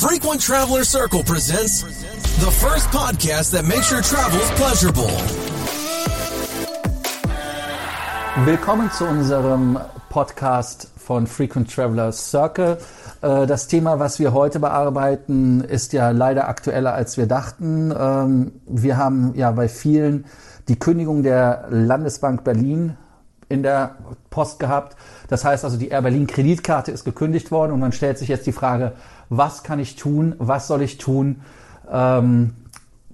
Frequent Traveler Circle presents the first podcast that makes your travels pleasurable. Willkommen zu unserem Podcast von Frequent Traveler Circle. Äh, das Thema, was wir heute bearbeiten, ist ja leider aktueller, als wir dachten. Ähm, wir haben ja bei vielen die Kündigung der Landesbank Berlin in der Post gehabt. Das heißt also, die Air Berlin Kreditkarte ist gekündigt worden und man stellt sich jetzt die Frage, was kann ich tun? Was soll ich tun? Ähm,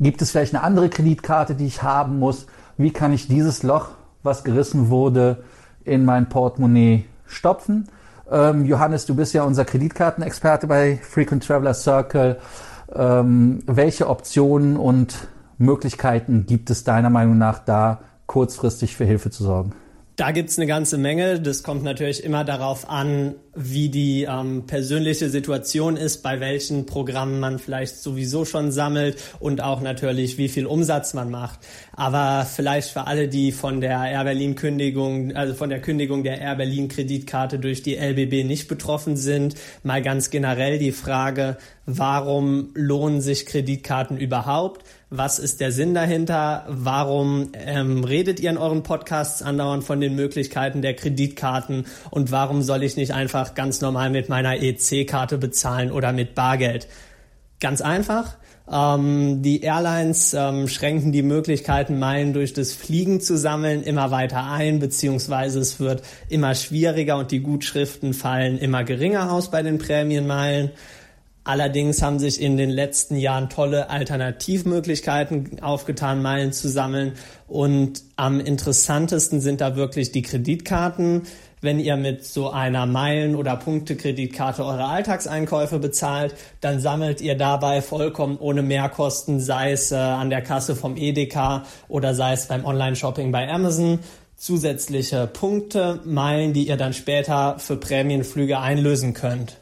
gibt es vielleicht eine andere Kreditkarte, die ich haben muss? Wie kann ich dieses Loch, was gerissen wurde, in mein Portemonnaie stopfen? Ähm, Johannes, du bist ja unser Kreditkartenexperte bei Frequent Traveler Circle. Ähm, welche Optionen und Möglichkeiten gibt es deiner Meinung nach da, kurzfristig für Hilfe zu sorgen? Da gibt's eine ganze Menge. Das kommt natürlich immer darauf an, wie die ähm, persönliche Situation ist, bei welchen Programmen man vielleicht sowieso schon sammelt und auch natürlich, wie viel Umsatz man macht. Aber vielleicht für alle, die von der Air Berlin Kündigung, also von der Kündigung der Air Berlin Kreditkarte durch die LBB nicht betroffen sind, mal ganz generell die Frage, warum lohnen sich Kreditkarten überhaupt? Was ist der Sinn dahinter? Warum ähm, redet ihr in euren Podcasts andauernd von den Möglichkeiten der Kreditkarten? Und warum soll ich nicht einfach ganz normal mit meiner EC-Karte bezahlen oder mit Bargeld? Ganz einfach. Ähm, die Airlines ähm, schränken die Möglichkeiten, Meilen durch das Fliegen zu sammeln, immer weiter ein, beziehungsweise es wird immer schwieriger und die Gutschriften fallen immer geringer aus bei den Prämienmeilen. Allerdings haben sich in den letzten Jahren tolle Alternativmöglichkeiten aufgetan, Meilen zu sammeln. Und am interessantesten sind da wirklich die Kreditkarten. Wenn ihr mit so einer Meilen- oder Punktekreditkarte eure Alltagseinkäufe bezahlt, dann sammelt ihr dabei vollkommen ohne Mehrkosten, sei es äh, an der Kasse vom Edeka oder sei es beim Online-Shopping bei Amazon, zusätzliche Punkte, Meilen, die ihr dann später für Prämienflüge einlösen könnt.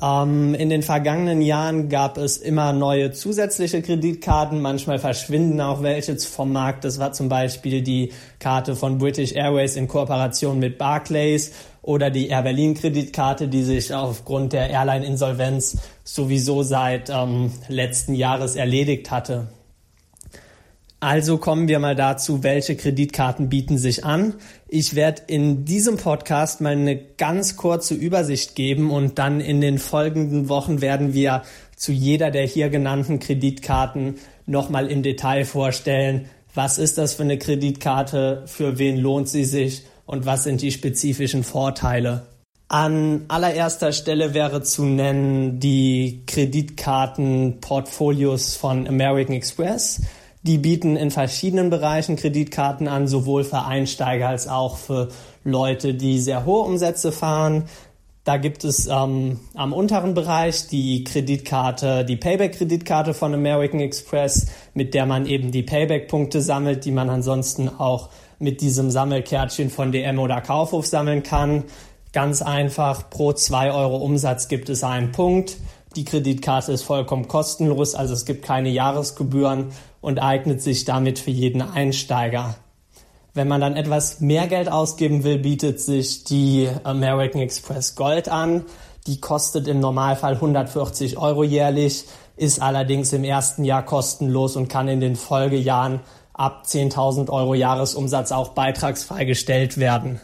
Ähm, in den vergangenen Jahren gab es immer neue zusätzliche Kreditkarten. Manchmal verschwinden auch welche vom Markt. Das war zum Beispiel die Karte von British Airways in Kooperation mit Barclays oder die Air Berlin Kreditkarte, die sich aufgrund der Airline-Insolvenz sowieso seit ähm, letzten Jahres erledigt hatte. Also kommen wir mal dazu, welche Kreditkarten bieten sich an. Ich werde in diesem Podcast mal eine ganz kurze Übersicht geben und dann in den folgenden Wochen werden wir zu jeder der hier genannten Kreditkarten nochmal im Detail vorstellen, was ist das für eine Kreditkarte, für wen lohnt sie sich und was sind die spezifischen Vorteile. An allererster Stelle wäre zu nennen die Kreditkartenportfolios von American Express. Die bieten in verschiedenen Bereichen Kreditkarten an, sowohl für Einsteiger als auch für Leute, die sehr hohe Umsätze fahren. Da gibt es ähm, am unteren Bereich die Kreditkarte, die Payback-Kreditkarte von American Express, mit der man eben die Payback-Punkte sammelt, die man ansonsten auch mit diesem Sammelkärtchen von DM oder Kaufhof sammeln kann. Ganz einfach, pro zwei Euro Umsatz gibt es einen Punkt. Die Kreditkarte ist vollkommen kostenlos, also es gibt keine Jahresgebühren und eignet sich damit für jeden Einsteiger. Wenn man dann etwas mehr Geld ausgeben will, bietet sich die American Express Gold an. Die kostet im Normalfall 140 Euro jährlich, ist allerdings im ersten Jahr kostenlos und kann in den Folgejahren ab 10.000 Euro Jahresumsatz auch beitragsfrei gestellt werden.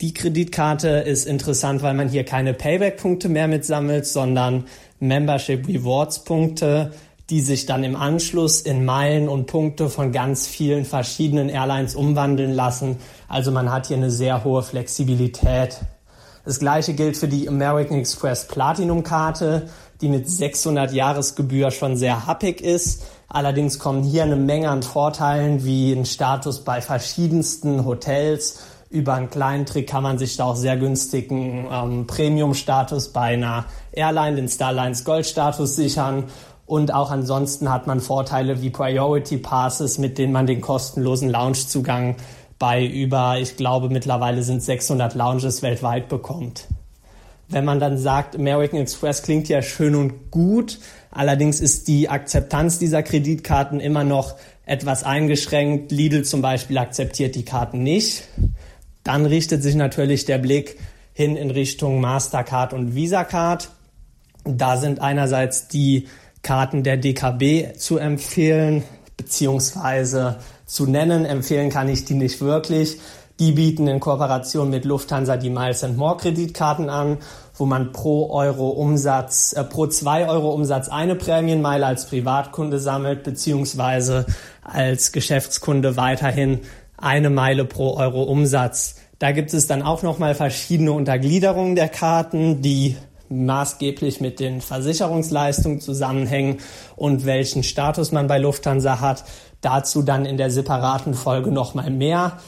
Die Kreditkarte ist interessant, weil man hier keine Payback-Punkte mehr mitsammelt, sondern Membership Rewards-Punkte, die sich dann im Anschluss in Meilen und Punkte von ganz vielen verschiedenen Airlines umwandeln lassen. Also man hat hier eine sehr hohe Flexibilität. Das gleiche gilt für die American Express Platinum Karte, die mit 600 Jahresgebühr schon sehr happig ist. Allerdings kommen hier eine Menge an Vorteilen wie ein Status bei verschiedensten Hotels. Über einen kleinen Trick kann man sich da auch sehr günstigen ähm, Premium-Status bei einer Airline, den Starlines Gold-Status sichern und auch ansonsten hat man Vorteile wie Priority Passes, mit denen man den kostenlosen Loungezugang bei über, ich glaube, mittlerweile sind 600 Lounges weltweit bekommt. Wenn man dann sagt, American Express klingt ja schön und gut, allerdings ist die Akzeptanz dieser Kreditkarten immer noch etwas eingeschränkt. Lidl zum Beispiel akzeptiert die Karten nicht. Dann richtet sich natürlich der Blick hin in Richtung Mastercard und Visa Card. Da sind einerseits die Karten der DKB zu empfehlen, beziehungsweise zu nennen. Empfehlen kann ich die nicht wirklich. Die bieten in Kooperation mit Lufthansa die Miles and More Kreditkarten an, wo man pro Euro Umsatz, äh, pro zwei Euro Umsatz eine Prämienmeile als Privatkunde sammelt, beziehungsweise als Geschäftskunde weiterhin eine Meile pro Euro Umsatz. Da gibt es dann auch nochmal verschiedene Untergliederungen der Karten, die maßgeblich mit den Versicherungsleistungen zusammenhängen und welchen Status man bei Lufthansa hat. Dazu dann in der separaten Folge nochmal mehr.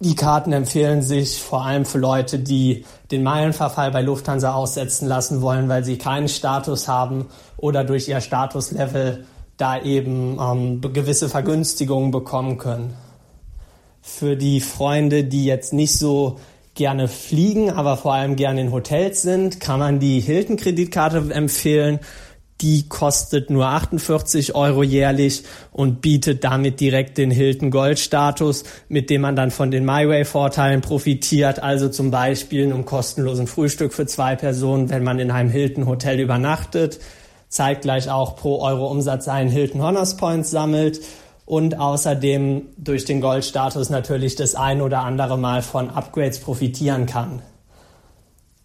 Die Karten empfehlen sich vor allem für Leute, die den Meilenverfall bei Lufthansa aussetzen lassen wollen, weil sie keinen Status haben oder durch ihr Statuslevel da eben ähm, gewisse Vergünstigungen bekommen können. Für die Freunde, die jetzt nicht so gerne fliegen, aber vor allem gerne in Hotels sind, kann man die Hilton-Kreditkarte empfehlen. Die kostet nur 48 Euro jährlich und bietet damit direkt den Hilton Gold Status, mit dem man dann von den MyWay Vorteilen profitiert. Also zum Beispiel einem kostenlosen Frühstück für zwei Personen, wenn man in einem Hilton Hotel übernachtet. Zeitgleich auch pro Euro Umsatz einen Hilton Honors Points sammelt und außerdem durch den Goldstatus natürlich das ein oder andere Mal von Upgrades profitieren kann.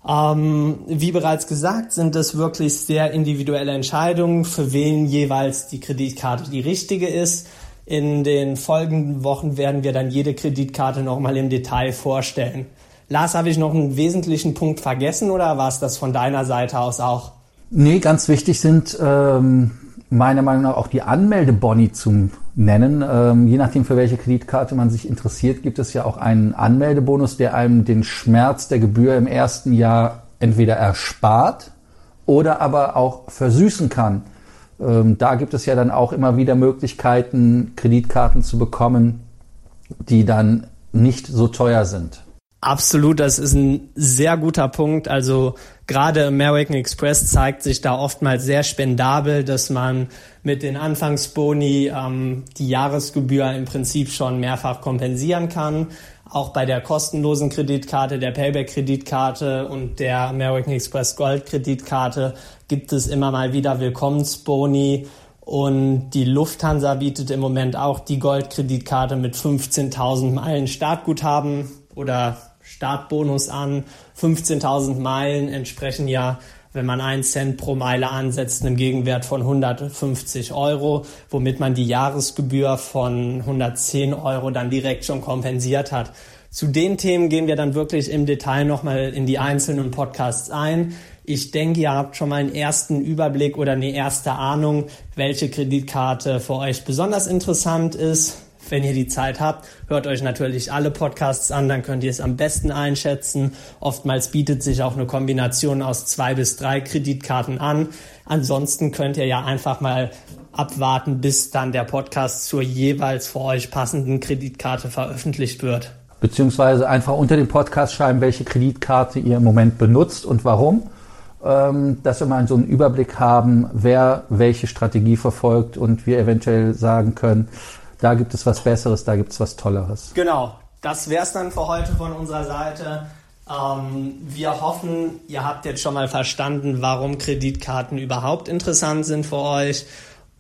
Ähm, wie bereits gesagt, sind es wirklich sehr individuelle Entscheidungen, für wen jeweils die Kreditkarte die richtige ist. In den folgenden Wochen werden wir dann jede Kreditkarte nochmal im Detail vorstellen. Lars, habe ich noch einen wesentlichen Punkt vergessen oder war es das von deiner Seite aus auch? Nee, ganz wichtig sind ähm, meiner Meinung nach auch die Anmeldeboni zum Nennen. Ähm, je nachdem, für welche Kreditkarte man sich interessiert, gibt es ja auch einen Anmeldebonus, der einem den Schmerz der Gebühr im ersten Jahr entweder erspart oder aber auch versüßen kann. Ähm, da gibt es ja dann auch immer wieder Möglichkeiten, Kreditkarten zu bekommen, die dann nicht so teuer sind. Absolut, das ist ein sehr guter Punkt. Also gerade American Express zeigt sich da oftmals sehr spendabel, dass man mit den Anfangsboni ähm, die Jahresgebühr im Prinzip schon mehrfach kompensieren kann. Auch bei der kostenlosen Kreditkarte, der Payback-Kreditkarte und der American Express Gold-Kreditkarte gibt es immer mal wieder Willkommensboni. Und die Lufthansa bietet im Moment auch die Gold-Kreditkarte mit 15.000 Meilen Startguthaben oder Startbonus an. 15.000 Meilen entsprechen ja, wenn man einen Cent pro Meile ansetzt, einem Gegenwert von 150 Euro, womit man die Jahresgebühr von 110 Euro dann direkt schon kompensiert hat. Zu den Themen gehen wir dann wirklich im Detail nochmal in die einzelnen Podcasts ein. Ich denke, ihr habt schon mal einen ersten Überblick oder eine erste Ahnung, welche Kreditkarte für euch besonders interessant ist. Wenn ihr die Zeit habt, hört euch natürlich alle Podcasts an, dann könnt ihr es am besten einschätzen. Oftmals bietet sich auch eine Kombination aus zwei bis drei Kreditkarten an. Ansonsten könnt ihr ja einfach mal abwarten, bis dann der Podcast zur jeweils für euch passenden Kreditkarte veröffentlicht wird. Beziehungsweise einfach unter dem Podcast schreiben, welche Kreditkarte ihr im Moment benutzt und warum ähm, dass wir mal so einen Überblick haben, wer welche Strategie verfolgt und wir eventuell sagen können, da gibt es was Besseres, da gibt es was Tolleres. Genau, das wäre es dann für heute von unserer Seite. Ähm, wir hoffen, ihr habt jetzt schon mal verstanden, warum Kreditkarten überhaupt interessant sind für euch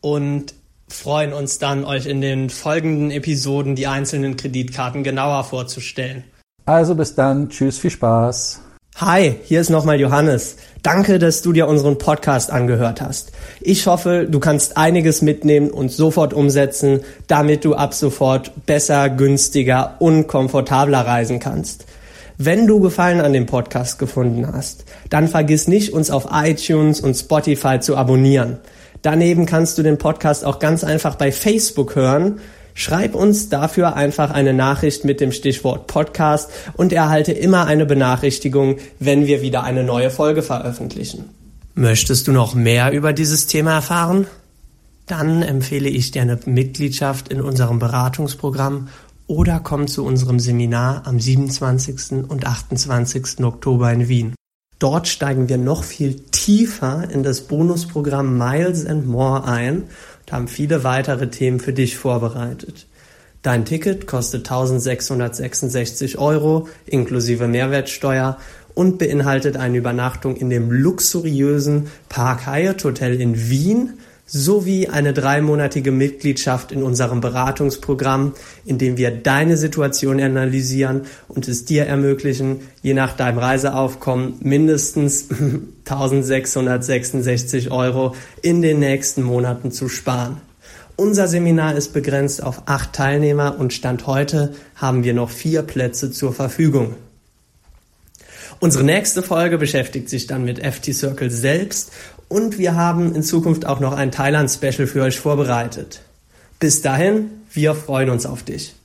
und freuen uns dann, euch in den folgenden Episoden die einzelnen Kreditkarten genauer vorzustellen. Also bis dann, tschüss, viel Spaß. Hi, hier ist nochmal Johannes. Danke, dass du dir unseren Podcast angehört hast. Ich hoffe, du kannst einiges mitnehmen und sofort umsetzen, damit du ab sofort besser, günstiger und komfortabler reisen kannst. Wenn du Gefallen an dem Podcast gefunden hast, dann vergiss nicht, uns auf iTunes und Spotify zu abonnieren. Daneben kannst du den Podcast auch ganz einfach bei Facebook hören Schreib uns dafür einfach eine Nachricht mit dem Stichwort Podcast und erhalte immer eine Benachrichtigung, wenn wir wieder eine neue Folge veröffentlichen. Möchtest du noch mehr über dieses Thema erfahren? Dann empfehle ich dir eine Mitgliedschaft in unserem Beratungsprogramm oder komm zu unserem Seminar am 27. und 28. Oktober in Wien. Dort steigen wir noch viel tiefer in das Bonusprogramm Miles and More ein haben viele weitere Themen für dich vorbereitet. Dein Ticket kostet 1666 Euro inklusive Mehrwertsteuer und beinhaltet eine Übernachtung in dem luxuriösen Park Hyatt Hotel in Wien sowie eine dreimonatige Mitgliedschaft in unserem Beratungsprogramm, in dem wir deine Situation analysieren und es dir ermöglichen, je nach deinem Reiseaufkommen mindestens 1666 Euro in den nächsten Monaten zu sparen. Unser Seminar ist begrenzt auf acht Teilnehmer und Stand heute haben wir noch vier Plätze zur Verfügung. Unsere nächste Folge beschäftigt sich dann mit FT Circle selbst und wir haben in Zukunft auch noch ein Thailand-Special für euch vorbereitet. Bis dahin, wir freuen uns auf dich.